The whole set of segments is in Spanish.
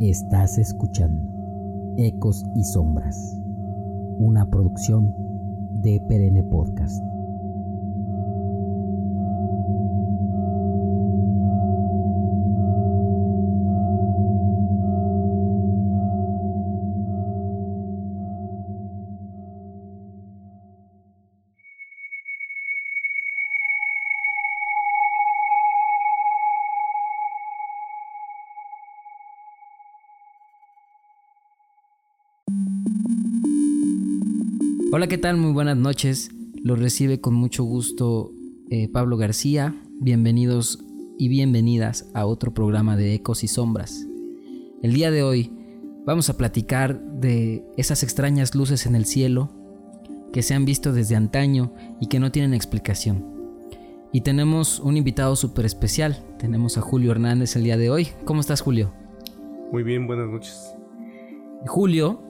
Estás escuchando Ecos y Sombras, una producción de Perenne Podcast. Hola, ¿qué tal? Muy buenas noches. Los recibe con mucho gusto eh, Pablo García. Bienvenidos y bienvenidas a otro programa de Ecos y Sombras. El día de hoy vamos a platicar de esas extrañas luces en el cielo que se han visto desde antaño y que no tienen explicación. Y tenemos un invitado súper especial. Tenemos a Julio Hernández el día de hoy. ¿Cómo estás, Julio? Muy bien, buenas noches. Julio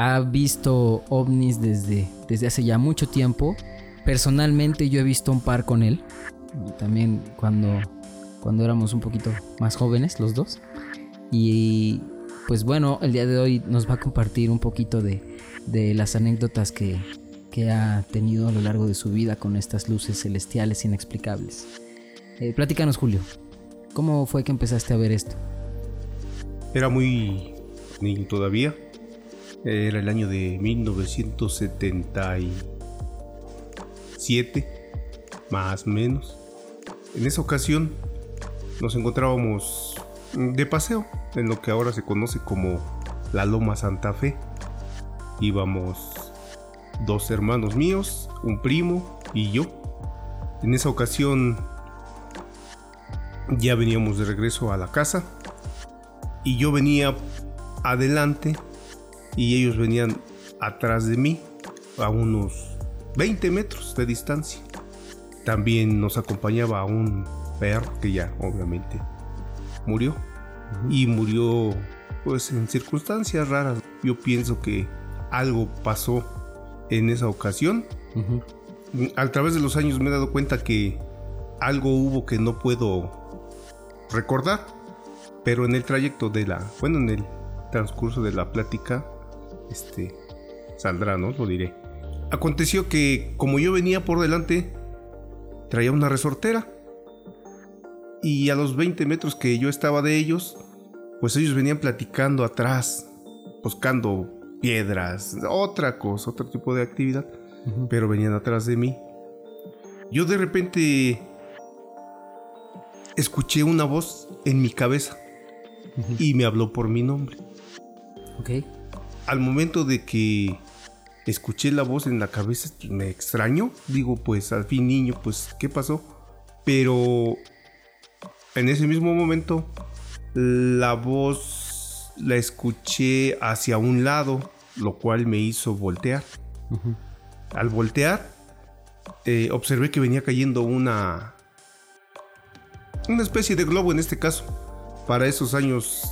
ha visto ovnis desde, desde hace ya mucho tiempo. Personalmente yo he visto un par con él. También cuando, cuando éramos un poquito más jóvenes los dos. Y pues bueno, el día de hoy nos va a compartir un poquito de, de las anécdotas que, que, ha tenido a lo largo de su vida con estas luces celestiales inexplicables. Eh, platícanos Julio, ¿cómo fue que empezaste a ver esto? Era muy niño todavía era el año de 1977, más o menos. En esa ocasión nos encontrábamos de paseo en lo que ahora se conoce como la Loma Santa Fe. Íbamos dos hermanos míos, un primo y yo. En esa ocasión ya veníamos de regreso a la casa y yo venía adelante y ellos venían atrás de mí a unos 20 metros de distancia. También nos acompañaba un perro que ya obviamente murió y murió pues en circunstancias raras. Yo pienso que algo pasó en esa ocasión. A través de los años me he dado cuenta que algo hubo que no puedo recordar, pero en el trayecto de la, bueno, en el transcurso de la plática este, saldrá, ¿no? Lo diré. Aconteció que como yo venía por delante, traía una resortera. Y a los 20 metros que yo estaba de ellos, pues ellos venían platicando atrás, buscando piedras, otra cosa, otro tipo de actividad, pero venían atrás de mí. Yo de repente escuché una voz en mi cabeza y me habló por mi nombre. Ok al momento de que escuché la voz en la cabeza, me extraño. Digo, pues al fin niño, pues, ¿qué pasó? Pero en ese mismo momento, la voz la escuché hacia un lado, lo cual me hizo voltear. Al voltear, eh, observé que venía cayendo una. Una especie de globo en este caso. Para esos años,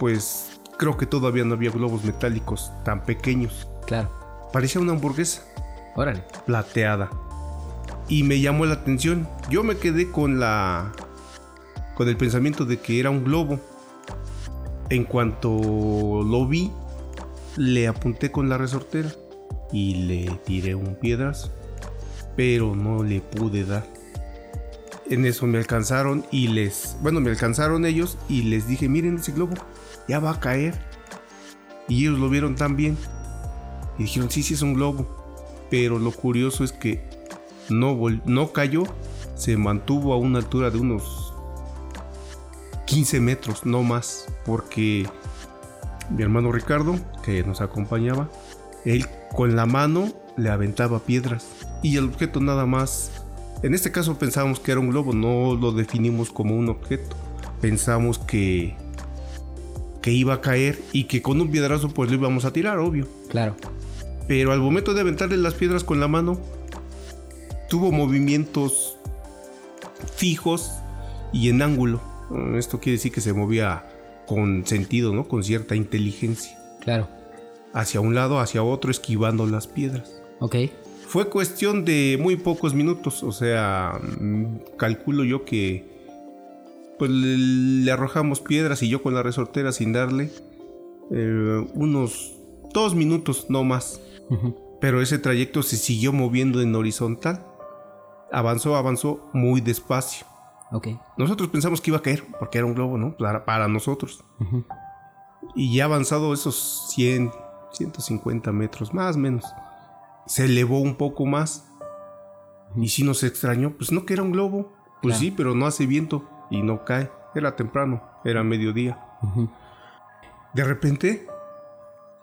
pues Creo que todavía no había globos metálicos tan pequeños. Claro. Parecía una hamburguesa. Órale. Plateada. Y me llamó la atención. Yo me quedé con la. con el pensamiento de que era un globo. En cuanto lo vi, le apunté con la resortera y le tiré un piedrazo. Pero no le pude dar. En eso me alcanzaron y les. Bueno, me alcanzaron ellos y les dije: Miren ese globo ya va a caer. Y ellos lo vieron también. Y dijeron, sí, sí es un globo. Pero lo curioso es que no, no cayó, se mantuvo a una altura de unos 15 metros, no más. Porque mi hermano Ricardo, que nos acompañaba, él con la mano le aventaba piedras. Y el objeto nada más. En este caso pensábamos que era un globo, no lo definimos como un objeto. Pensamos que que iba a caer y que con un piedrazo pues lo íbamos a tirar, obvio. Claro. Pero al momento de aventarle las piedras con la mano, tuvo movimientos fijos y en ángulo. Esto quiere decir que se movía con sentido, ¿no? Con cierta inteligencia. Claro. Hacia un lado, hacia otro, esquivando las piedras. Ok. Fue cuestión de muy pocos minutos, o sea, mm, calculo yo que pues le, le arrojamos piedras y yo con la resortera sin darle eh, unos dos minutos, no más. Ujú. Pero ese trayecto se siguió moviendo en horizontal. Avanzó, avanzó muy despacio. Ok. Nosotros pensamos que iba a caer, porque era un globo, ¿no? Para, para nosotros. Ujú. Y ya avanzado esos 100, 150 metros, más o menos. Se elevó un poco más. Y si nos extrañó, pues no que era un globo. Pues Claro. sí, pero no hace viento y no cae. Era temprano, era mediodía. De repente,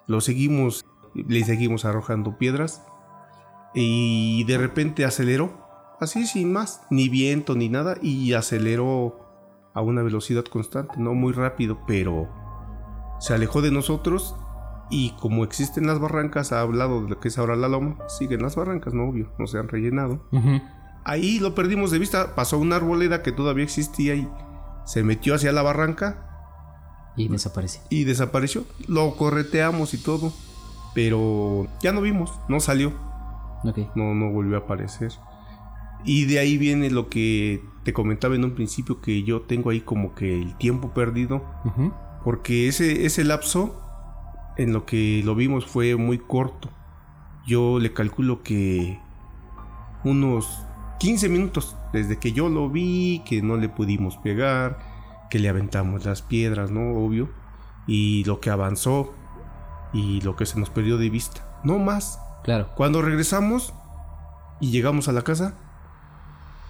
lo seguimos, le seguimos arrojando piedras. Y de repente aceleró, así sin más, ni viento ni nada. Y aceleró a una velocidad constante, no muy rápido, pero se alejó de nosotros. Y como existen las barrancas, ha hablado de lo que es ahora la loma, siguen las barrancas, no obvio, no se han rellenado. Ujú. Ahí lo perdimos de vista, pasó una arboleda que todavía existía y se metió hacia la barranca Y desaparece. y desapareció. Lo correteamos y todo, pero ya no vimos, no salió, no, no volvió a aparecer. Y de ahí viene lo que te comentaba en un principio, que yo tengo ahí como que el tiempo perdido, porque ese, ese lapso en lo que lo vimos fue muy corto. Yo le calculo que unos 15 minutos desde que yo lo vi, que no le pudimos pegar, que le aventamos las piedras, ¿no? Obvio. Y lo que avanzó y lo que se nos perdió de vista. No más. Claro. Cuando regresamos y llegamos a la casa,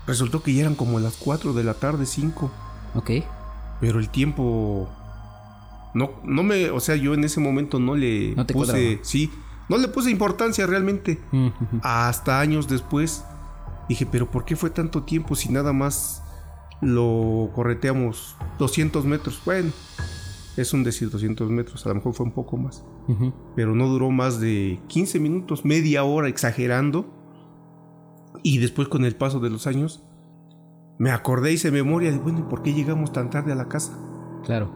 resultó que ya eran como las 4 de la tarde, 5. Ok. Pero el tiempo. No, no me. O sea, yo en ese momento no le No te puse. cuadraba. Sí. No le puse importancia realmente. Hasta años después. Dije, pero ¿por qué fue tanto tiempo si nada más lo correteamos 200 metros? Bueno, es un decir 200 metros. A lo mejor fue un poco más. Pero no duró más de 15 minutos, media hora exagerando. Y después con el paso de los años, me acordé hice memoria de, bueno, ¿y por qué llegamos tan tarde a la casa? Claro.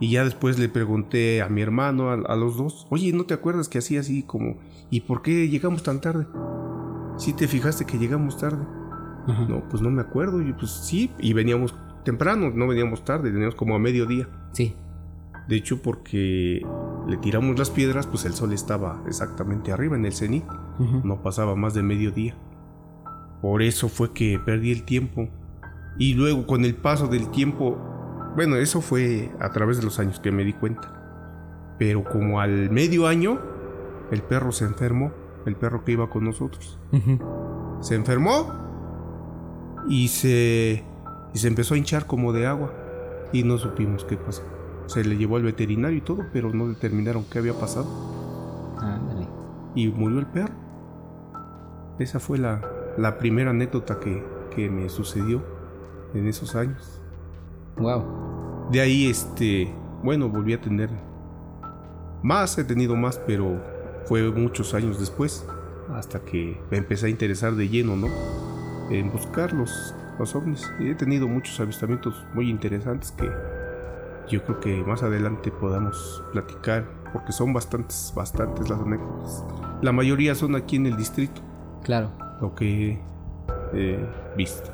Y ya después le pregunté a mi hermano, a, a los dos, oye, ¿no te acuerdas que hacía así como, ¿y por qué llegamos tan tarde? ¿Sí te fijaste que llegamos tarde? No, pues no me acuerdo. Y pues sí, y veníamos temprano, no veníamos tarde, veníamos como a mediodía. Sí. De hecho, porque le tiramos las piedras, pues el sol estaba exactamente arriba en el cenit. No pasaba más de mediodía. Por eso fue que perdí el tiempo. Y luego con el paso del tiempo, bueno, eso fue a través de los años que me di cuenta. Pero como al medio año, el perro se enfermó, el perro que iba con nosotros. Se enfermó y se, y se empezó a hinchar como de agua. Y no supimos qué pasó. Se le llevó al veterinario y todo, pero no determinaron qué había pasado. Ándale. Y murió el perro. Esa fue la, la primera anécdota que, que me sucedió en esos años. Wow. De ahí, este, bueno, volví a tener más, he tenido más, pero fue muchos años después, hasta que me empecé a interesar de lleno, ¿no? En buscar los, los ovnis. He tenido muchos avistamientos muy interesantes que yo creo que más adelante podamos platicar, porque son bastantes, bastantes las anécdotas. La mayoría son aquí en el distrito, Claro. lo que he visto.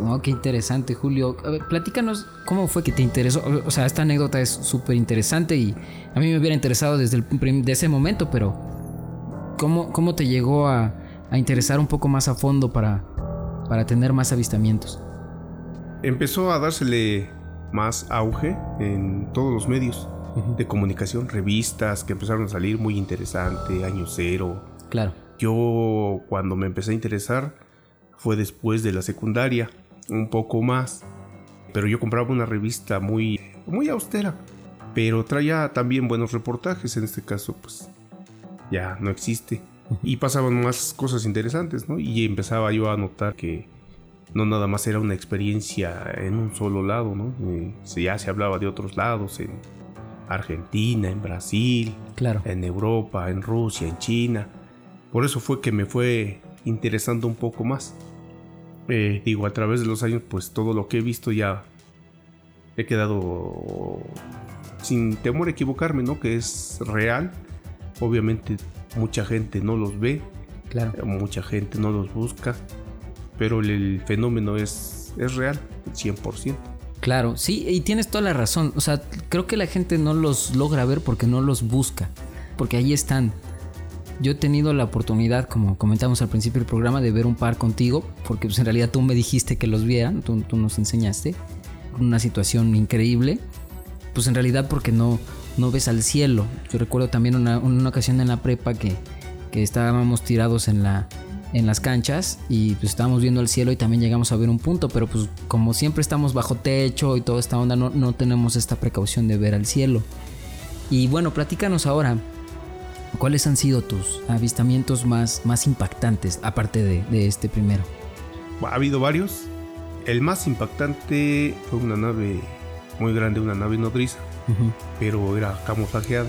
Oh, qué interesante, Julio. A ver, platícanos cómo fue que te interesó. O sea, esta anécdota es súper interesante y a mí me hubiera interesado desde el prim- de ese momento, pero ¿cómo, cómo te llegó a, a interesar un poco más a fondo para, para tener más avistamientos? empezó a dársele más auge en todos los medios de comunicación, revistas que empezaron a salir muy interesante, año cero. Claro. Yo cuando me empecé a interesar fue después de la secundaria, un poco más, pero yo compraba una revista muy muy austera, pero traía también buenos reportajes, en este caso pues ya no existe. Y pasaban más cosas interesantes, ¿no? Y empezaba yo a notar que no nada más era una experiencia en un solo lado, ¿no? Eh, ya se hablaba de otros lados, en Argentina, en Brasil, Claro. en Europa, en Rusia, en China. Por eso fue que me fue interesando un poco más. Eh, digo, a través de los años, pues todo lo que he visto ya he quedado sin temor a equivocarme, ¿no? Que es real. Obviamente mucha gente no los ve, Claro. mucha gente no los busca, pero el, el fenómeno es es real, 100%. Claro, sí, y tienes toda la razón. O sea, creo que la gente no los logra ver porque no los busca, porque ahí están. Yo he tenido la oportunidad, como comentamos al principio del programa, de ver un par contigo, porque pues, en realidad tú me dijiste que los vieran, tú, tú nos enseñaste, una situación increíble, pues en realidad porque no, no ves al cielo. Yo recuerdo también una, una ocasión en la prepa que, que estábamos tirados en la, en las canchas y pues estábamos viendo el cielo y también llegamos a ver un punto, pero pues como siempre estamos bajo techo y toda esta onda, no, no tenemos esta precaución de ver al cielo. Y bueno, platícanos ahora, ¿cuáles han sido tus avistamientos más, más impactantes, aparte de, de este primero? Ha habido varios. El más impactante fue una nave muy grande, una nave nodriza, pero era camuflajeada.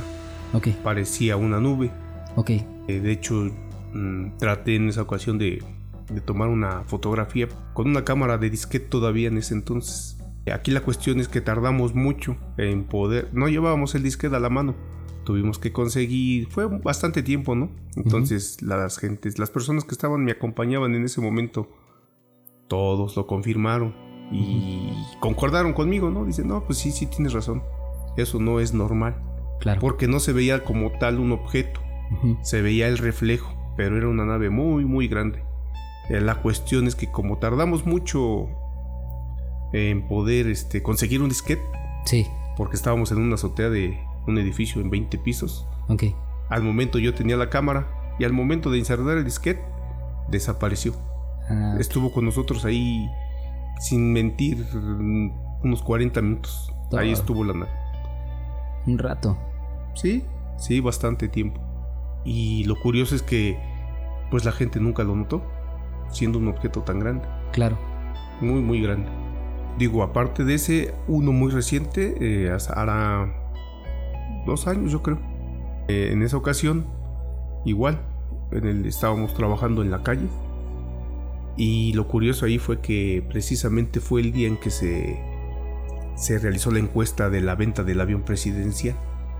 Ok, Parecía una nube. ok, Eh, De hecho, mm, traté en esa ocasión de, de tomar una fotografía con una cámara de disquete todavía en ese entonces. Aquí la cuestión es que tardamos mucho en poder... No llevábamos el disquete a la mano. Tuvimos que conseguir... Fue bastante tiempo, ¿no? Entonces las gentes, las personas que estaban me acompañaban en ese momento, todos lo confirmaron y concordaron conmigo, ¿no? Dicen, no, pues sí, sí tienes razón. Eso no es normal. claro. Porque no se veía como tal un objeto se veía el reflejo, pero era una nave muy, muy grande. Eh, La cuestión es que como tardamos mucho en poder este, conseguir un disquete, Sí, porque estábamos en una azotea de un edificio en 20 pisos, ok. al momento yo tenía la cámara y al momento de insertar el disquete, desapareció. Ah, Estuvo con nosotros ahí, sin mentir, unos 40 minutos. Ahí Ah. estuvo la nave. un rato. Sí, sí, bastante tiempo. Y lo curioso es que pues la gente nunca lo notó, siendo un objeto tan grande, Claro. muy muy grande. Digo, aparte de ese, uno muy reciente, eh, hará dos años yo creo. Eh, en esa ocasión, igual, en el, estábamos trabajando en la calle. Y lo curioso ahí fue que precisamente fue el día en que se, se realizó la encuesta de la venta del avión presidencial.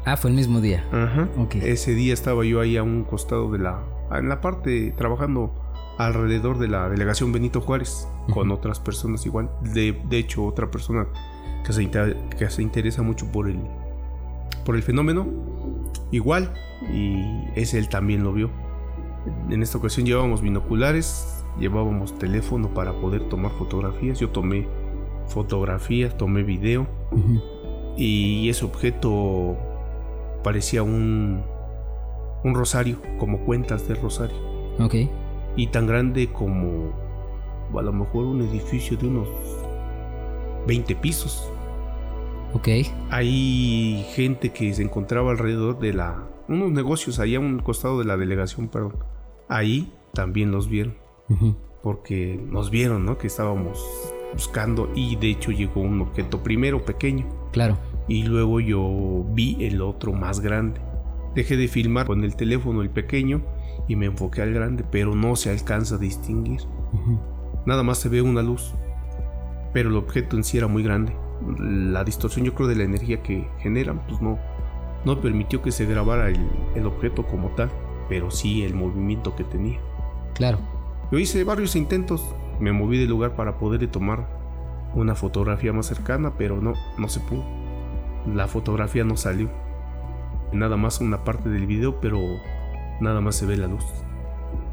Ah, fue el mismo día. Ajá. Ok. Ese día estaba yo ahí a un costado de la. en la parte trabajando alrededor de la delegación Benito Juárez con otras personas igual. De, de hecho, otra persona que se, inter- que se interesa mucho por el, por el fenómeno, igual. Y ese él también lo vio. En esta ocasión llevábamos binoculares, llevábamos teléfono para poder tomar fotografías. Yo tomé fotografías, tomé video y ese objeto parecía un, un rosario, como cuentas de rosario, Ok. y tan grande como a lo mejor un edificio de unos 20 pisos. Ok. Hay gente que se encontraba alrededor de la... unos negocios allá a un costado de la delegación, perdón. Ahí también los vieron, porque nos vieron, ¿no? Que estábamos buscando y de hecho llegó un objeto primero pequeño. Claro. y luego yo vi el otro más grande. Dejé de filmar con el teléfono el pequeño y me enfoqué al grande, pero no se alcanza a distinguir. Nada más se ve una luz, pero el objeto en sí era muy grande. La distorsión yo creo de la energía que generan, pues no, no permitió que se grabara el, el objeto como tal, pero sí el movimiento que tenía. Claro. Yo hice varios intentos, me moví del lugar para poder tomar una fotografía más cercana, pero no, no se pudo. La fotografía no salió. Nada más una parte del video, pero nada más se ve la luz.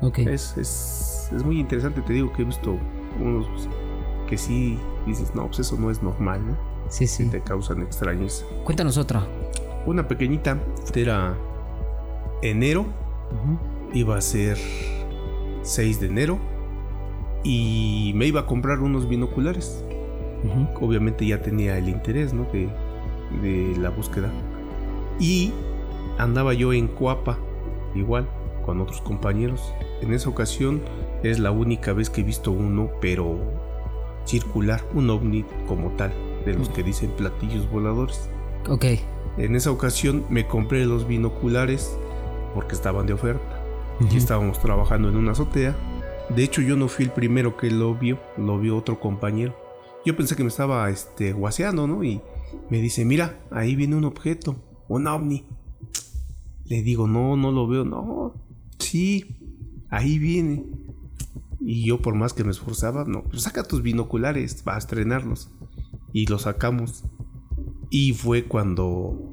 Ok. Es, es, es muy interesante, te digo que he visto unos que sí dices, no, pues eso no es normal, ¿no? Sí, sí. Te causan extrañeza. Cuéntanos otra. Una pequeñita, era enero, iba a ser 6 de enero y me iba a comprar unos binoculares. Obviamente ya tenía el interés ¿no? de, de la búsqueda. Y andaba yo en Coapa, igual, con otros compañeros. En esa ocasión es la única vez que he visto uno, pero circular, un ovni como tal, de los que dicen platillos voladores. Ok. En esa ocasión me compré los binoculares porque estaban de oferta. Y estábamos trabajando en una azotea. De hecho, yo no fui el primero que lo vio, lo vio otro compañero. Yo pensé que me estaba este, guaseando, ¿no? Y me dice, mira, ahí viene un objeto, un ovni. Le digo, no, no lo veo, no. Sí, ahí viene. Y yo por más que me esforzaba, no, pues saca tus binoculares, va a estrenarlos. Y los sacamos. Y fue cuando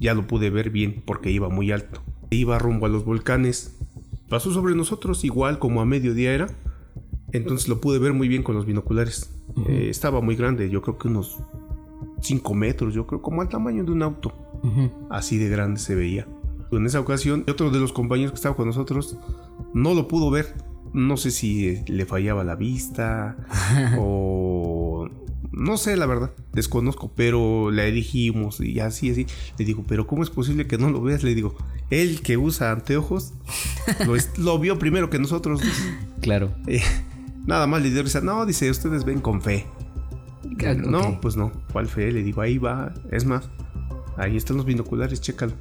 ya lo pude ver bien porque iba muy alto. Iba rumbo a los volcanes. Pasó sobre nosotros igual como a mediodía era. Entonces lo pude ver muy bien con los binoculares. Eh, estaba muy grande, yo creo que unos 5 metros, yo creo como al tamaño de un auto. Así de grande se veía. En esa ocasión, otro de los compañeros que estaba con nosotros no lo pudo ver. No sé si le fallaba la vista o no sé, la verdad, desconozco, pero le dijimos y así, así. Le digo, pero ¿cómo es posible que no lo veas? Le digo, él que usa anteojos lo, vio primero que nosotros. Claro. Eh, nada más le dio risa. No, dice, ustedes ven con fe. No, pues no. ¿Cuál fe? Le digo, ahí va. Es más, ahí están los binoculares, chécalo.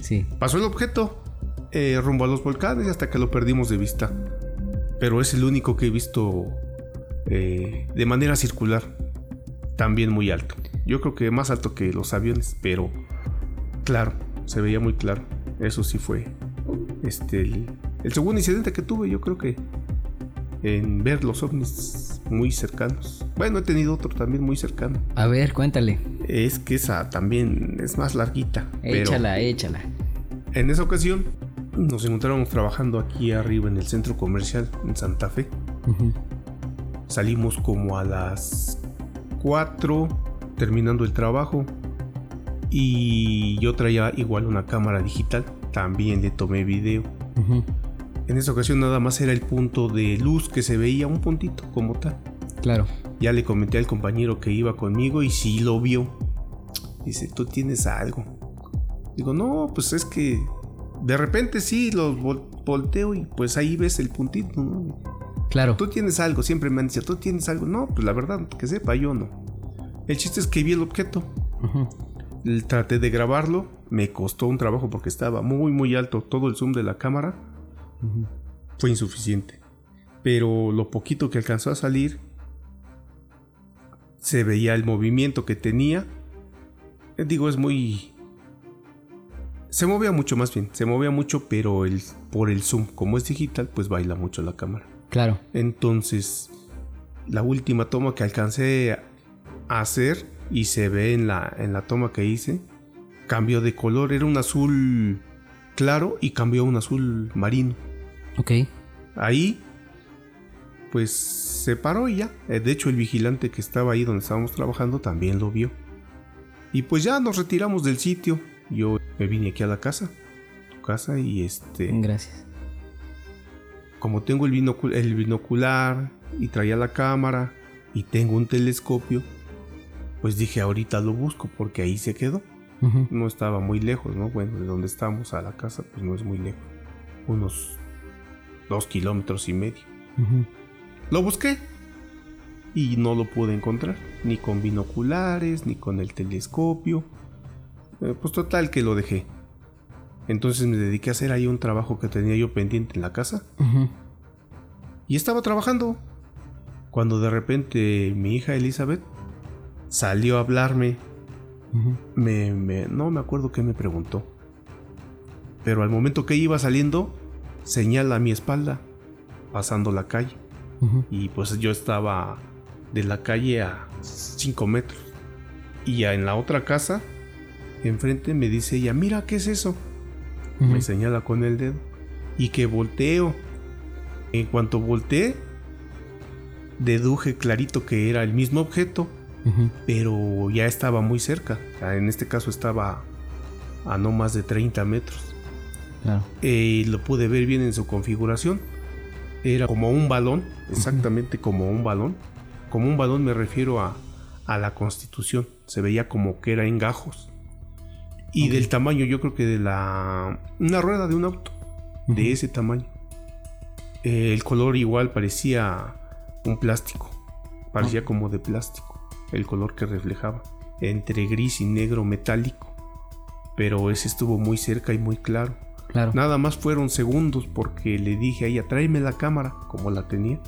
Sí. Pasó el objeto eh, rumbo a los volcanes hasta que lo perdimos de vista. Pero es el único que he visto eh, de manera circular también muy alto. Yo creo que más alto que los aviones, pero claro, se veía muy claro. Eso sí fue este el, segundo incidente que tuve, yo creo que en ver los ovnis muy cercanos. Bueno, he tenido otro también muy cercano. A ver, cuéntale. Es que esa también es más larguita. Échala, échala. En esa ocasión nos encontrábamos trabajando aquí arriba en el centro comercial en Santa Fe. Salimos como a las 4 terminando el trabajo y yo traía igual una cámara digital, también le tomé video. En esa ocasión nada más era el punto de luz que se veía, un puntito como tal. Claro. Ya le comenté al compañero que iba conmigo y sí lo vio. Dice, tú tienes algo. Digo, no, pues es que de repente sí los volteo y pues ahí ves el puntito, ¿no? Claro. Tú tienes algo, siempre me han dicho, tú tienes algo. No, pues la verdad, que sepa, yo no. El chiste es que vi el objeto. Traté de grabarlo. Me costó un trabajo porque estaba muy, muy alto. Todo el zoom de la cámara fue insuficiente. Pero lo poquito que alcanzó a salir, se veía el movimiento que tenía. Digo, es muy. Se movía mucho más bien, se movía mucho, pero el, por el zoom, como es digital, pues baila mucho la cámara. Claro. Entonces, la última toma que alcancé a hacer y se ve en la, en la toma que hice, cambió de color, era un azul claro y cambió a un azul marino. Ok. Ahí, pues se paró y ya. Eh, de hecho, el vigilante que estaba ahí donde estábamos trabajando también lo vio. Y pues ya nos retiramos del sitio. Yo me vine aquí a la casa. Tu casa y este. Gracias como tengo el, binocular y traía la cámara y tengo un telescopio, pues dije ahorita lo busco porque ahí se quedó. No estaba muy lejos, ¿no? Bueno, de donde estamos a la casa, pues no es muy lejos. Unos dos kilómetros y medio. Lo busqué y no lo pude encontrar, ni con binoculares, ni con el telescopio. Eh, pues total que lo dejé. Entonces me dediqué a hacer ahí un trabajo que tenía yo pendiente en la casa. Y estaba trabajando. Cuando de repente mi hija Elizabeth salió a hablarme. me, no me acuerdo qué me preguntó. Pero al momento que iba saliendo, señala a mi espalda, pasando la calle. Y pues yo estaba de la calle a 5 metros. Y ya en la otra casa, enfrente me dice ella, mira, ¿qué es eso? me señala con el dedo, y que volteo. En cuanto volteé, deduje clarito que era el mismo objeto, pero ya estaba muy cerca. En este caso estaba a no más de 30 metros. Eh, lo pude ver bien en su configuración. Era como un balón, exactamente como un balón. Como un balón me refiero a, a la constitución. Se veía como que era en gajos. Y del tamaño, yo creo que de la. Una rueda de un auto. De ese tamaño. Eh, el color igual parecía un plástico. Parecía como de plástico. El color que reflejaba. Entre gris y negro metálico. Pero ese estuvo muy cerca y muy claro. Claro. Nada más fueron segundos porque le dije a ella, tráeme la cámara, como la tenía.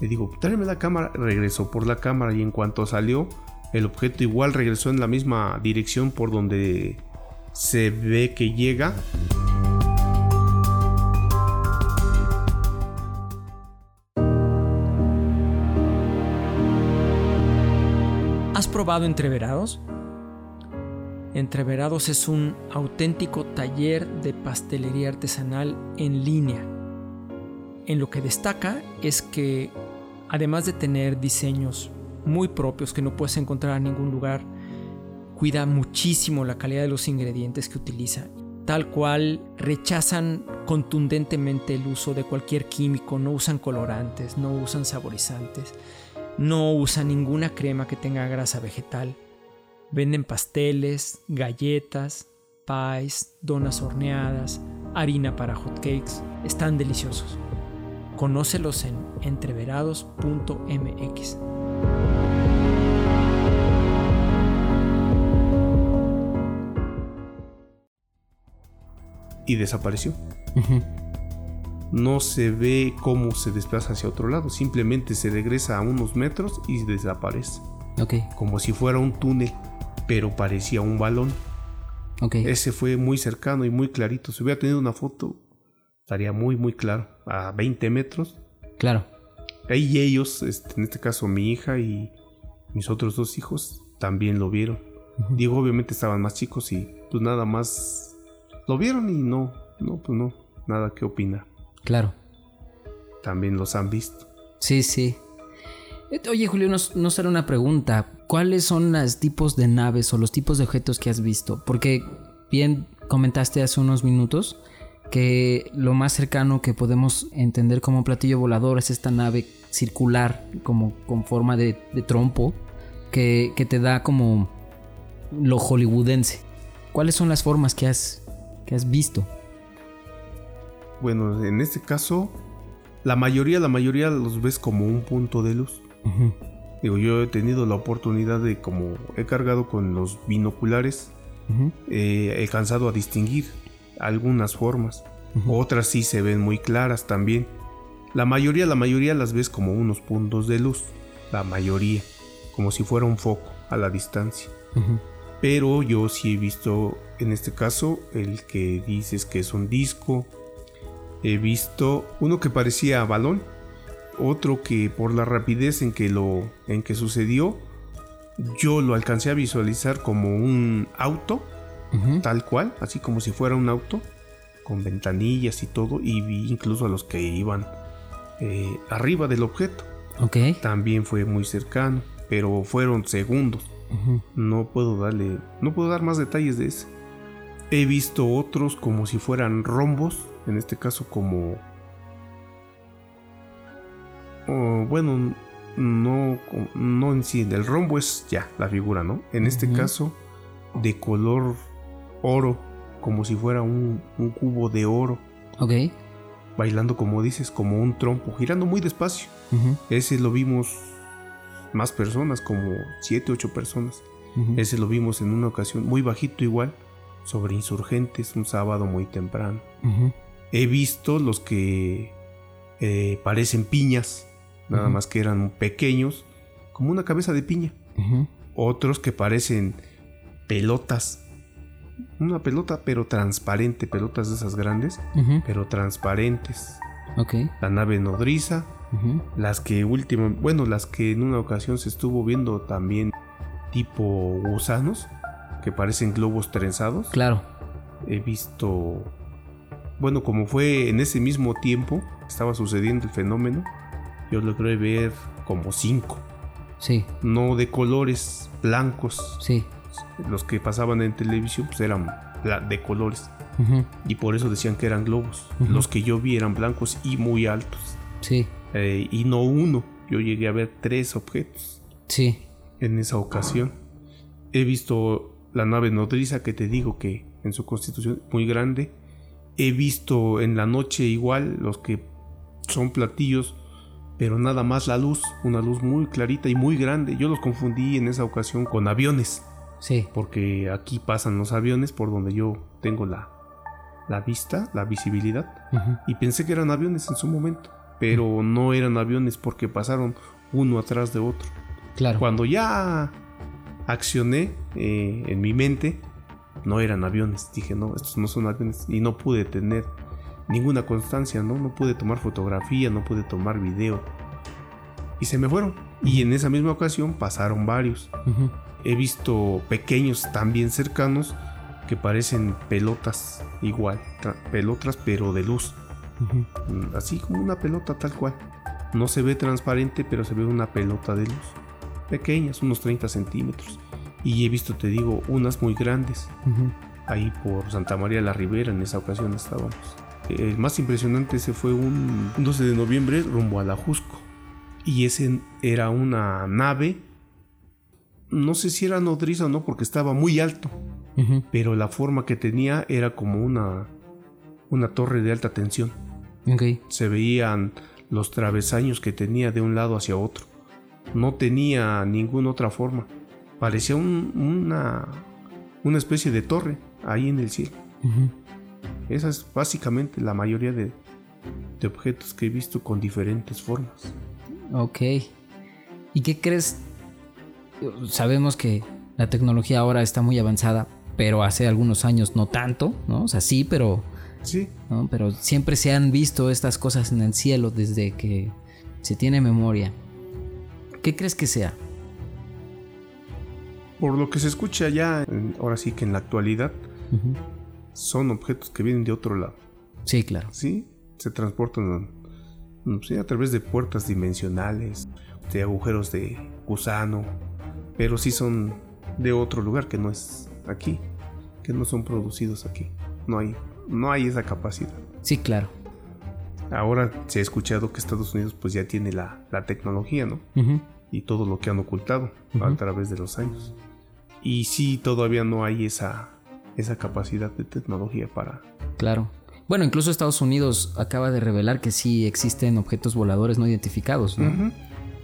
Le digo, tráeme la cámara. Regresó por la cámara y en cuanto salió, el objeto igual regresó en la misma dirección por donde se ve que llega. ¿Has probado Entreverados? Entreverados es un auténtico taller de pastelería artesanal en línea. En lo que destaca es que, además de tener diseños muy propios que no puedes encontrar en ningún lugar, cuida muchísimo la calidad de los ingredientes que utiliza. Tal cual rechazan contundentemente el uso de cualquier químico, no usan colorantes, no usan saborizantes, no usan ninguna crema que tenga grasa vegetal. Venden pasteles, galletas, pies, donas horneadas, harina para hotcakes. Están deliciosos. Conócelos en entreverados.mx. y desapareció. No se ve cómo se desplaza hacia otro lado, simplemente se regresa a unos metros y desaparece. Como si fuera un túnel, pero parecía un balón. Ese fue muy cercano y muy clarito. Si hubiera tenido una foto, estaría muy, muy claro. A 20 metros. Claro. Y ellos, este, en este caso mi hija y mis otros dos hijos, también lo vieron. Digo, obviamente estaban más chicos y pues nada más lo vieron y no, no, pues no, nada que opinar. Claro. También los han visto. Sí, sí. Oye, Julio, nos, nos hará una pregunta. ¿Cuáles son los tipos de naves o los tipos de objetos que has visto? Porque bien comentaste hace unos minutos que lo más cercano que podemos entender como un platillo volador es esta nave circular, como con forma de, de trompo, que, que te da como lo hollywoodense. ¿Cuáles son las formas que has, que has visto? Bueno, en este caso, la mayoría, la mayoría los ves como un punto de luz. Digo, yo he tenido la oportunidad de, como he cargado con los binoculares, eh, he alcanzado a distinguir algunas formas. Otras sí se ven muy claras también. La mayoría, la mayoría las ves como unos puntos de luz. La mayoría. Como si fuera un foco a la distancia. Pero yo sí he visto, en este caso, el que dices que es un disco. He visto uno que parecía balón. Otro que por la rapidez en que lo en que sucedió, yo lo alcancé a visualizar como un auto, tal cual, así como si fuera un auto, con ventanillas y todo, y vi incluso a los que iban eh, arriba del objeto. Ok. También fue muy cercano, pero fueron segundos. No puedo darle, no puedo dar más detalles de ese. He visto otros como si fueran rombos, en este caso como, oh, bueno, no, no en sí, el rombo es ya la figura, ¿no? En este caso de color oro, como si fuera un, un cubo de oro, Ok. bailando como dices, como un trompo, girando muy despacio. Ese lo vimos más personas, como 7, 8 personas. Ese lo vimos en una ocasión muy bajito igual, sobre insurgentes, un sábado muy temprano. He visto los que eh, parecen piñas, nada más que eran pequeños, como una cabeza de piña. Otros que parecen pelotas. Una pelota pero transparente, pelotas de esas grandes, pero transparentes. La nave nodriza, las que última, bueno, las que en una ocasión se estuvo viendo también tipo gusanos, que parecen globos trenzados. Claro. He visto, bueno, como fue en ese mismo tiempo, estaba sucediendo el fenómeno, yo logré ver como cinco, Sí, no de colores blancos, sí. Los que pasaban en televisión pues eran de colores y por eso decían que eran globos. Los que yo vi eran blancos y muy altos. Sí, Eh, y no uno, yo llegué a ver tres objetos sí. en esa ocasión. He visto la nave nodriza que te digo que en su constitución muy grande. He visto en la noche igual los que son platillos, pero nada más la luz, una luz muy clarita y muy grande. Yo los confundí en esa ocasión con aviones, Sí. porque aquí pasan los aviones por donde yo tengo la, la vista, la visibilidad. Y pensé que eran aviones en su momento, pero no eran aviones porque pasaron uno atrás de otro. Claro. Cuando ya accioné eh, en mi mente, no eran aviones. Dije, no, estos no son aviones. Y no pude tener ninguna constancia, ¿no? No pude tomar fotografía, no pude tomar video. y se me fueron. Y en esa misma ocasión pasaron varios. Ujú. He visto pequeños también cercanos que parecen pelotas igual, pelotas pero de luz. Mm, Así como una pelota tal cual. No se ve transparente, pero se ve una pelota de luz. Pequeñas, unos 30 centímetros. Y he visto, te digo, unas muy grandes. Ahí por Santa María la Ribera, en esa ocasión estábamos. El más impresionante ese fue un 12 de noviembre rumbo a la Jusco. Y ese era una nave. No sé si era nodriza o no, porque estaba muy alto. Pero la forma que tenía era como una, una torre de alta tensión. Se veían los travesaños que tenía de un lado hacia otro. No tenía ninguna otra forma. Parecía un- una, una especie de torre ahí en el cielo. Ujú. Esa es básicamente la mayoría de, de objetos que he visto con diferentes formas. Ok. ¿Y qué crees? Sabemos que la tecnología ahora está muy avanzada, pero hace algunos años no tanto, ¿no? O sea, sí, pero, Sí, ¿no? pero siempre se han visto estas cosas en el cielo desde que se tiene memoria. ¿Qué crees que sea? por lo que se escucha ya, ahora sí que en la actualidad, son objetos que vienen de otro lado. Sí, claro. Sí, se transportan mm, sí, a través de puertas dimensionales, de agujeros de gusano, pero sí son de otro lugar que no es aquí, que no son producidos aquí. No hay, no hay esa capacidad. Sí, claro. Ahora se ha escuchado que Estados Unidos pues ya tiene la, la tecnología, ¿no? Y todo lo que han ocultado a través de los años. Y sí, todavía no hay esa, esa capacidad de tecnología para, Claro. Bueno, incluso Estados Unidos acaba de revelar que sí existen objetos voladores no identificados, ¿no?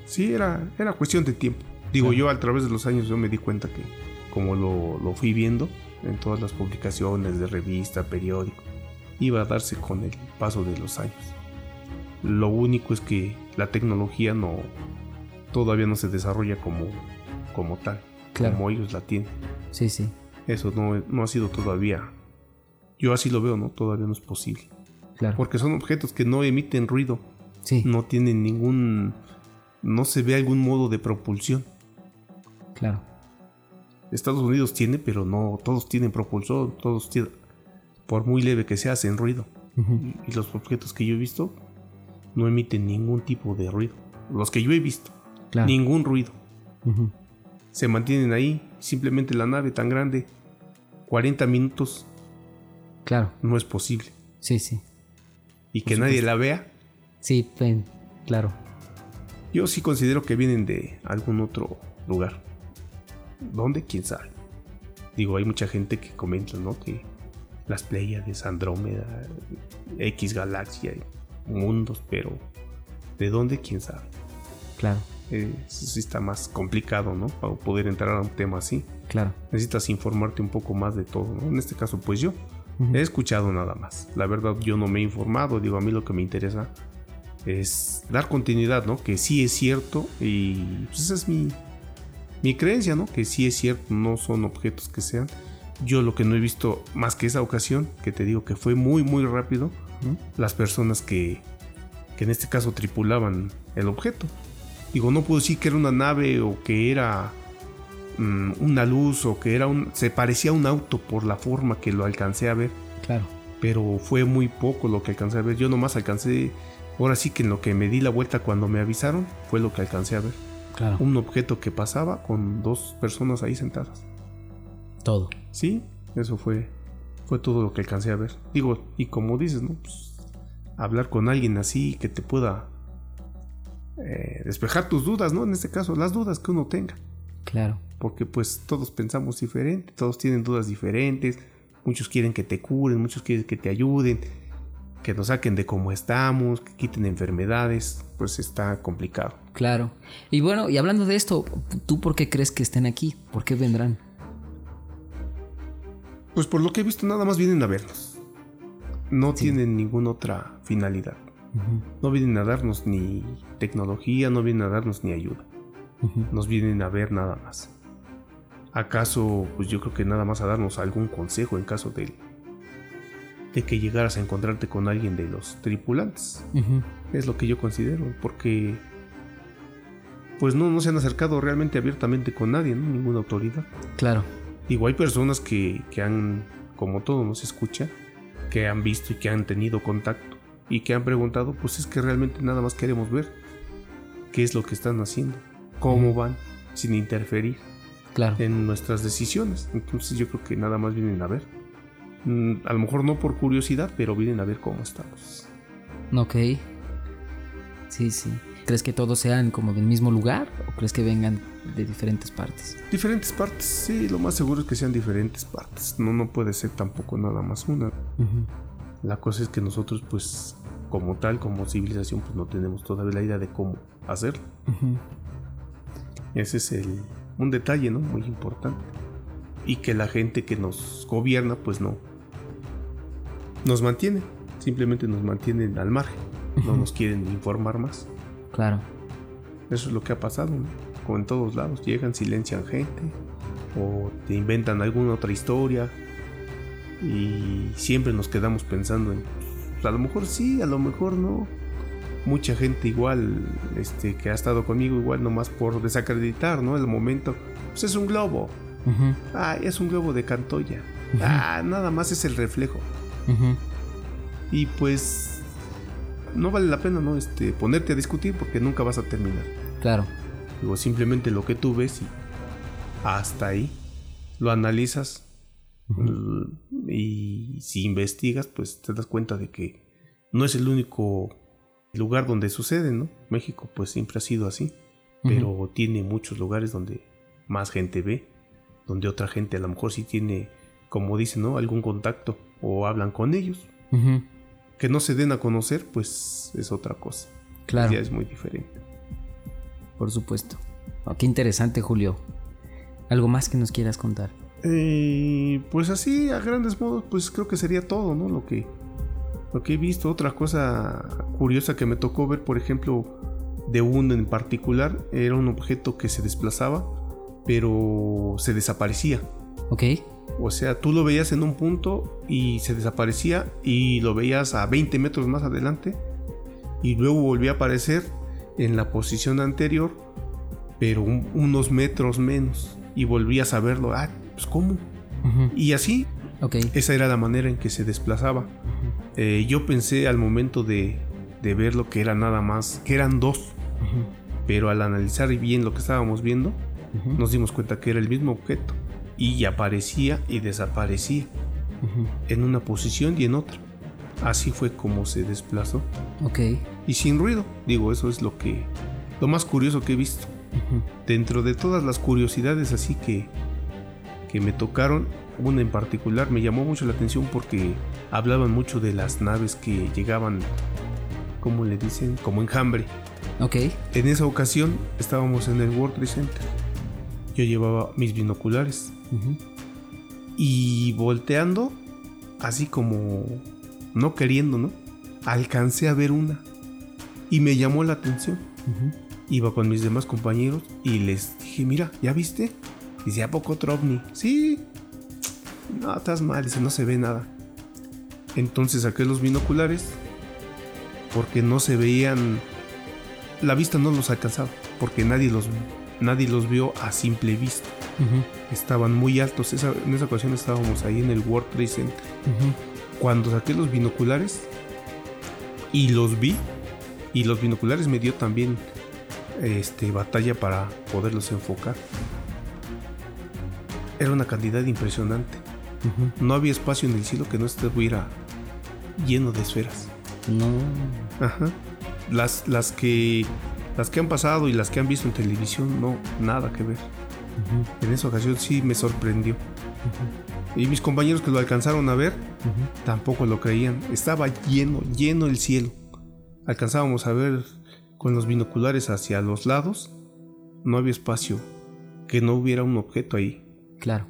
Sí, era, era cuestión de tiempo. Digo, Claro. yo a través de los años yo me di cuenta que como lo, lo fui viendo en todas las publicaciones de revista, periódico, iba a darse con el paso de los años. Lo único es que la tecnología no todavía no se desarrolla como, como tal, Claro. como ellos la tienen. Sí, sí. Eso no, no ha sido todavía. Yo así lo veo, ¿no? Todavía no es posible. Claro. Porque son objetos que no emiten ruido, Sí, no tienen ningún. No se ve algún modo de propulsión. Claro. Estados Unidos tiene, pero no todos tienen propulsor, todos tienen. Por muy leve que sea, hacen ruido. Y, y los objetos que yo he visto no emiten ningún tipo de ruido. Los que yo he visto, Claro. ningún ruido. Se mantienen ahí. Simplemente la nave tan grande, 40 minutos, Claro. no es posible. Sí, sí. Y que nadie la vea, Sí, claro. yo sí considero que vienen de algún otro lugar. ¿Dónde? ¿Quién sabe? Digo, hay mucha gente que comenta, ¿no? Que las Pleiades, Andrómeda, X galaxia, mundos, pero ¿de dónde? ¿Quién sabe? Claro. Eh, Eso sí está más complicado, ¿no? Para poder entrar a un tema así. Claro. Necesitas informarte un poco más de todo, ¿no? En este caso, pues yo he escuchado nada más. La verdad, yo no me he informado. Digo, a mí lo que me interesa es dar continuidad, ¿no? Que sí es cierto y pues esa es mi, mi creencia, ¿no? Que sí es cierto, no son objetos que sean. Yo lo que no he visto más que esa ocasión, que te digo que fue muy, muy rápido, las personas que, que en este caso tripulaban el objeto. Digo, no puedo decir que era una nave o que era mm, una luz o que era un... Se parecía a un auto por la forma que lo alcancé a ver, Claro. pero fue muy poco lo que alcancé a ver. Yo nomás alcancé... Ahora sí que en lo que me di la vuelta cuando me avisaron fue lo que alcancé a ver. Claro. Un objeto que pasaba con dos personas ahí sentadas. Todo. Sí, eso fue, fue todo lo que alcancé a ver. Digo, y como dices, ¿no? Pues, hablar con alguien así que te pueda eh, despejar tus dudas, ¿no? En este caso, las dudas que uno tenga. Claro. Porque pues todos pensamos diferente, todos tienen dudas diferentes, muchos quieren que te curen, muchos quieren que te ayuden, que nos saquen de cómo estamos, que quiten enfermedades, pues está complicado. Claro. Y bueno, y hablando de esto, ¿tú por qué crees que estén aquí? ¿Por qué vendrán? Pues por lo que he visto nada más vienen a vernos. No tienen ninguna otra finalidad. No vienen a darnos ni tecnología, no vienen a darnos ni ayuda. Nos vienen a ver nada más. ¿Acaso, pues yo creo que nada más a darnos algún consejo en caso de, de que llegaras a encontrarte con alguien de los tripulantes? Es lo que yo considero, porque pues no, no se han acercado realmente abiertamente con nadie, ¿no? ninguna autoridad. Claro. Digo, hay personas que, que han, como todo nos escucha, que han visto y que han tenido contacto y que han preguntado, pues es que realmente nada más queremos ver qué es lo que están haciendo, cómo van, sin interferir Claro. en nuestras decisiones. Entonces yo creo que nada más vienen a ver. Mm, A lo mejor no por curiosidad, pero vienen a ver cómo estamos. Ok. Sí, sí. ¿Crees que todos sean como del mismo lugar o crees que vengan de diferentes partes? Diferentes partes, sí, lo más seguro es que sean diferentes partes. No, no puede ser tampoco nada más una. La cosa es que nosotros, pues, como tal, como civilización, pues no tenemos todavía la idea de cómo hacerlo. Ese es el, un detalle, ¿no? Muy importante. Y que la gente que nos gobierna, pues no. Nos mantiene. Simplemente nos mantienen al margen. No nos quieren informar más. Claro. Eso es lo que ha pasado, ¿no? Como en todos lados. Llegan, silencian gente. O te inventan alguna otra historia. Y siempre nos quedamos pensando en. pues, a lo mejor sí, a lo mejor no. Mucha gente igual, este, que ha estado conmigo igual nomás por desacreditar, ¿no? El momento. Pues es un globo. Ah, es un globo de Cantoya. Ah, nada más es el reflejo. Y pues no vale la pena, ¿no? Este, ponerte a discutir porque nunca vas a terminar. Claro. Digo, simplemente lo que tú ves y hasta ahí lo analizas y si investigas, pues te das cuenta de que no es el único lugar donde sucede, ¿no? México pues siempre ha sido así, pero tiene muchos lugares donde más gente ve, donde otra gente a lo mejor sí tiene, como dicen, ¿no? Algún contacto o hablan con ellos. Que no se den a conocer, pues es otra cosa. Claro. Ya es muy diferente. Por supuesto. Oh, qué interesante, Julio. ¿Algo más que nos quieras contar? Eh, pues así, a grandes modos, pues creo que sería todo, ¿no? Lo que, lo que he visto. Otra cosa curiosa que me tocó ver, por ejemplo, de uno en particular, era un objeto que se desplazaba, pero se desaparecía. Ok. O sea, tú lo veías en un punto y se desaparecía y lo veías a 20 metros más adelante y luego volvía a aparecer en la posición anterior, pero un- unos metros menos y volvías a verlo. Ah, pues ¿cómo? Y así, esa era la manera en que se desplazaba. Eh, yo pensé al momento de, de verlo que era nada más, que eran dos, pero al analizar bien lo que estábamos viendo, nos dimos cuenta que era el mismo objeto y aparecía y desaparecía en una posición y en otra. Así fue como se desplazó Ok. y sin ruido. Digo, eso es lo que lo más curioso que he visto. Dentro de todas las curiosidades así que que me tocaron, una en particular me llamó mucho la atención porque hablaban mucho de las naves que llegaban ¿cómo le dicen? Como enjambre. Ok. En esa ocasión estábamos en el World Trade Center. Yo llevaba mis binoculares y volteando, así como no queriendo, ¿no? Alcancé a ver una y me llamó la atención. Iba con mis demás compañeros y les dije, mira, ¿ya viste? Dice, ¿a poco otro ovni? Sí. No, estás mal, dice, no se ve nada. Entonces saqué los binoculares porque no se veían, la vista no los alcanzaba, porque nadie los, nadie los vio a simple vista. Estaban muy altos, esa- en esa ocasión estábamos ahí en el World Trade Center. Cuando saqué los binoculares y los vi, y los binoculares me dio también este, batalla para poderlos enfocar. Era una cantidad impresionante. No había espacio en el cielo que no estuviera lleno de esferas. No. Ajá. Las, las que las que han pasado y las que han visto en televisión, no, nada que ver. En esa ocasión sí me sorprendió. Y mis compañeros que lo alcanzaron a ver, tampoco lo creían. Estaba lleno, lleno el cielo. Alcanzábamos a ver con los binoculares hacia los lados. No había espacio que no hubiera un objeto ahí. Claro.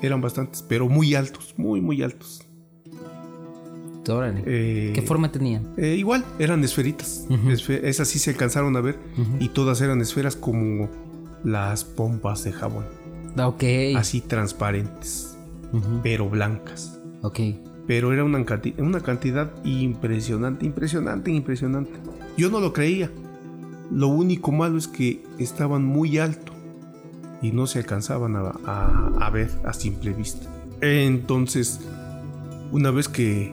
Eran bastantes, pero muy altos, muy, muy altos. Órale. Eh, ¿Qué forma tenían? eh, igual, eran esferitas. Esas sí se alcanzaron a ver. Y todas eran esferas como las pompas de jabón. Ah, Ok. Así transparentes, pero blancas. Ok. Pero era una, canti- una cantidad impresionante, impresionante, impresionante. Yo no lo creía. Lo único malo es que estaban muy alto y no se alcanzaban a, a- a ver a simple vista. Entonces, una vez que,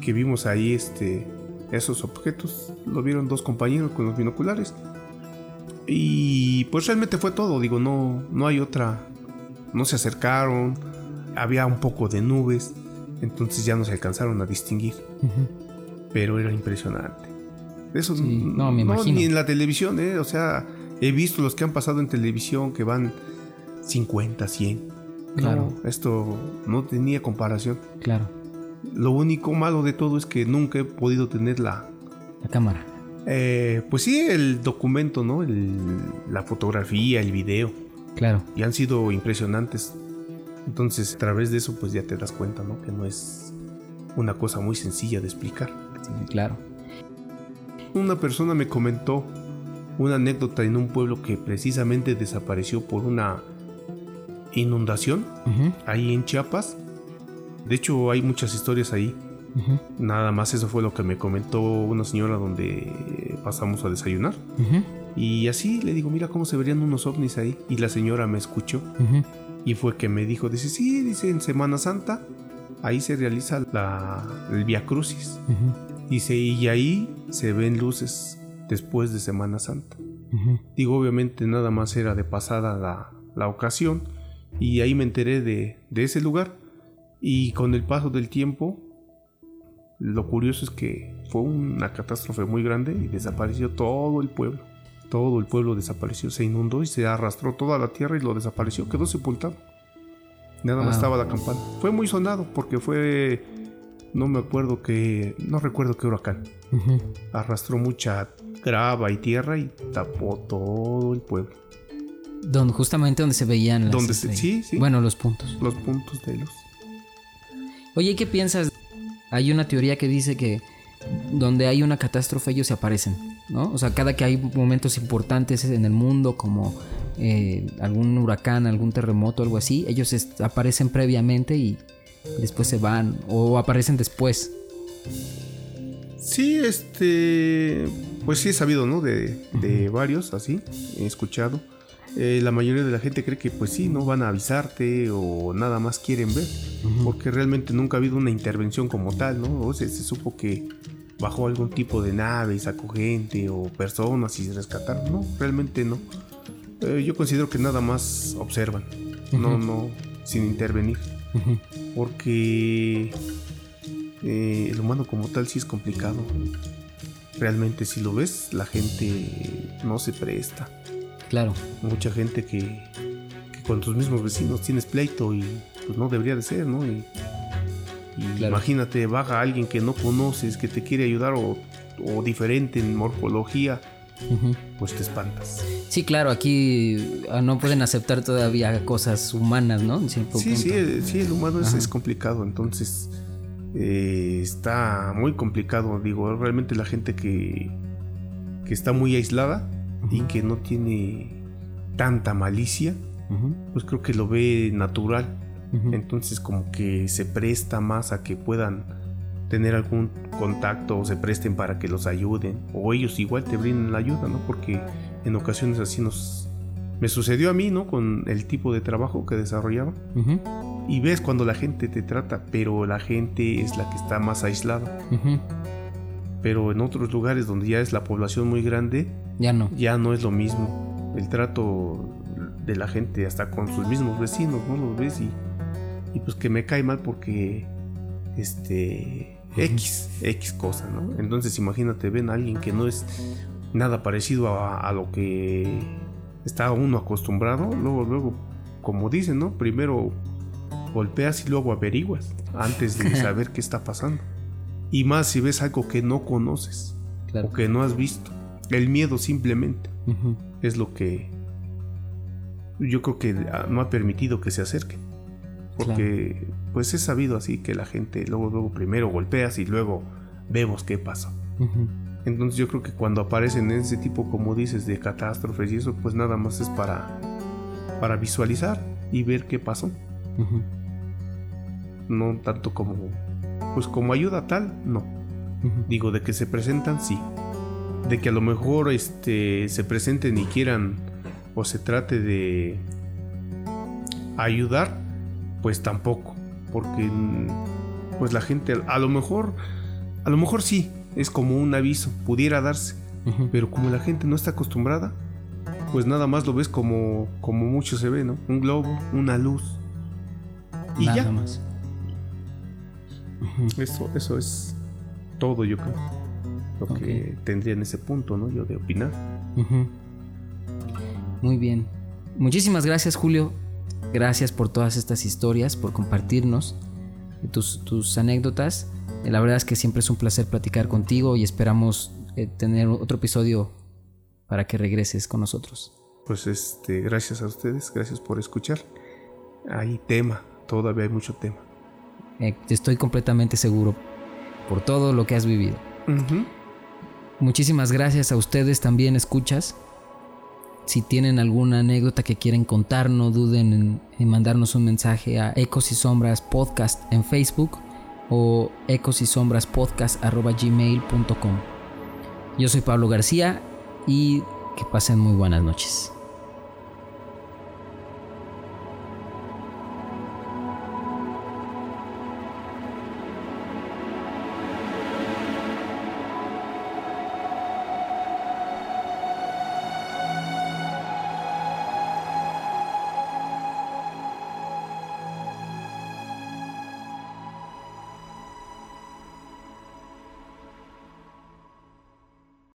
que vimos ahí este, esos objetos, lo vieron dos compañeros con los binoculares. Y pues realmente fue todo, digo, no, no hay otra. No se acercaron, había un poco de nubes, entonces ya no se alcanzaron a distinguir, pero era impresionante. Eso Sí, no, me imagino. ni en la televisión, ¿eh? o sea, he visto los que han pasado en televisión que van 50, 100. Claro. No, esto no tenía comparación. Claro, Lo único malo de todo es que nunca he podido tener la, la cámara. eh, pues sí, el documento, ¿no? El- la fotografía, el video. Claro. Y han sido impresionantes. Entonces, a través de eso, pues ya te das cuenta, ¿no? Que no es una cosa muy sencilla de explicar. Sí, claro. Una persona me comentó una anécdota en un pueblo que precisamente desapareció por una inundación ahí en Chiapas. De hecho, hay muchas historias ahí. Nada más eso fue lo que me comentó una señora donde pasamos a desayunar. Y así le digo, mira cómo se verían unos ovnis ahí. Y la señora me escuchó y fue que me dijo, dice, sí, dice, en Semana Santa ahí se realiza la, el Via Crucis. Dice, y ahí se ven luces después de Semana Santa. Digo, obviamente nada más era de pasada la, la ocasión y ahí me enteré de, de ese lugar y con el paso del tiempo lo curioso es que fue una catástrofe muy grande y desapareció todo el pueblo. Todo el pueblo desapareció, se inundó y se arrastró toda la tierra y lo desapareció, quedó sepultado. Nada más Wow. estaba la campana. Fue muy sonado porque fue, no me acuerdo que, no recuerdo qué huracán arrastró mucha grava y tierra y tapó todo el pueblo. Donde, justamente donde se veían las Donde se- sí, sí. Bueno, los puntos. Los puntos de luz. Oye, ¿qué piensas? Hay una teoría que dice que donde hay una catástrofe ellos se aparecen, ¿no? O sea, cada que hay momentos importantes en el mundo, como eh, algún huracán, algún terremoto, algo así, ellos aparecen previamente y después se van, o aparecen después. Sí, este. Pues sí he sabido, ¿no? De, de varios así. He escuchado. Eh, la mayoría de la gente cree que, pues sí, no van a avisarte o nada más quieren ver. Porque realmente nunca ha habido una intervención como tal, ¿no? O sea, se supo que bajó algún tipo de nave y sacó gente o personas y se rescataron. No, realmente no. Eh, yo considero que nada más observan. No, no, sin intervenir. Porque eh, el humano como tal sí es complicado. Realmente si lo ves, la gente no se presta. Claro, Mucha gente que, que con tus mismos vecinos tienes pleito y pues no debería de ser, ¿no? Y, y Claro. imagínate, baja alguien que no conoces, que te quiere ayudar o, o diferente en morfología, pues te espantas. Sí, claro, aquí ah, no pueden aceptar todavía cosas humanas, ¿no? En Sí, sí, el, sí, el humano es complicado, entonces eh, está muy complicado. Digo, realmente la gente que, que está muy aislada y que no tiene tanta malicia, pues creo que lo ve natural. Entonces como que se presta más a que puedan tener algún contacto o se presten para que los ayuden o ellos igual te brinden la ayuda, ¿no? Porque en ocasiones así nos me sucedió a mí, ¿no? Con el tipo de trabajo que desarrollaba y ves cuando la gente te trata, pero la gente es la que está más aislada. Pero en otros lugares donde ya es la población muy grande, Ya no. ya no es lo mismo. El trato de la gente hasta con sus mismos vecinos, ¿no? Los ves y, y pues que me cae mal porque este X, X cosa, ¿no? Entonces imagínate, ven a alguien que no es nada parecido a, a lo que está uno acostumbrado, luego, luego, como dicen, ¿no? Primero golpeas y luego averiguas antes de saber qué está pasando. Y más si ves algo que no conoces Claro. o que no has visto. El miedo simplemente es lo que yo creo que no ha permitido que se acerquen. Porque pues es sabido así que la gente luego, luego primero golpeas y luego vemos qué pasa. Entonces yo creo que cuando aparecen ese tipo, como dices, de catástrofes y eso, pues nada más es para, para visualizar y ver qué pasó. No tanto como, pues como ayuda tal, no. Digo, de que se presentan, sí. de que a lo mejor este, se presenten y quieran o se trate de ayudar, pues tampoco, porque pues la gente a lo mejor, a lo mejor sí, es como un aviso, pudiera darse, pero como la gente no está acostumbrada, pues nada más lo ves como, como mucho se ve, ¿no? Un globo, una luz. Y Nada ya. más. Eso, eso es todo, yo creo. Lo que tendría en ese punto, ¿no? Yo de opinar. Muy bien. Muchísimas gracias, Julio. Gracias por todas estas historias, por compartirnos tus, tus anécdotas. Eh, La verdad es que siempre es un placer platicar contigo y esperamos eh, tener otro episodio para que regreses con nosotros. Pues este, gracias a ustedes, gracias por escuchar. Hay tema, todavía hay mucho tema. Eh, estoy completamente seguro por todo lo que has vivido. Muchísimas gracias a ustedes también, escuchas. Si tienen alguna anécdota que quieren contar, no duden en, en mandarnos un mensaje a Ecos y Sombras Podcast en Facebook o ecos y sombras podcast gmail.com. Yo soy Pablo García y que pasen muy buenas noches.